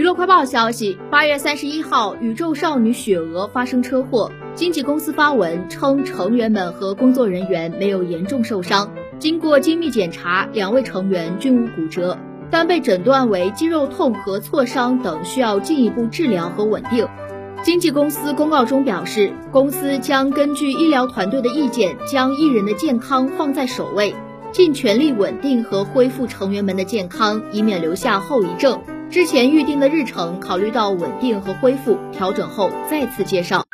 娱乐快报消息：八月三十一号，宇宙少女雪娥发生车祸，经纪公司发文称成员们和工作人员没有严重受伤。经过精密检查，两位成员均无骨折，但被诊断为肌肉痛和挫伤等，需要进一步治疗和稳定。经纪公司公告中表示，公司将根据医疗团队的意见，将艺人的健康放在首位，尽全力稳定和恢复成员们的健康，以免留下后遗症。之前预定的日程，考虑到稳定和恢复，调整后再次介绍。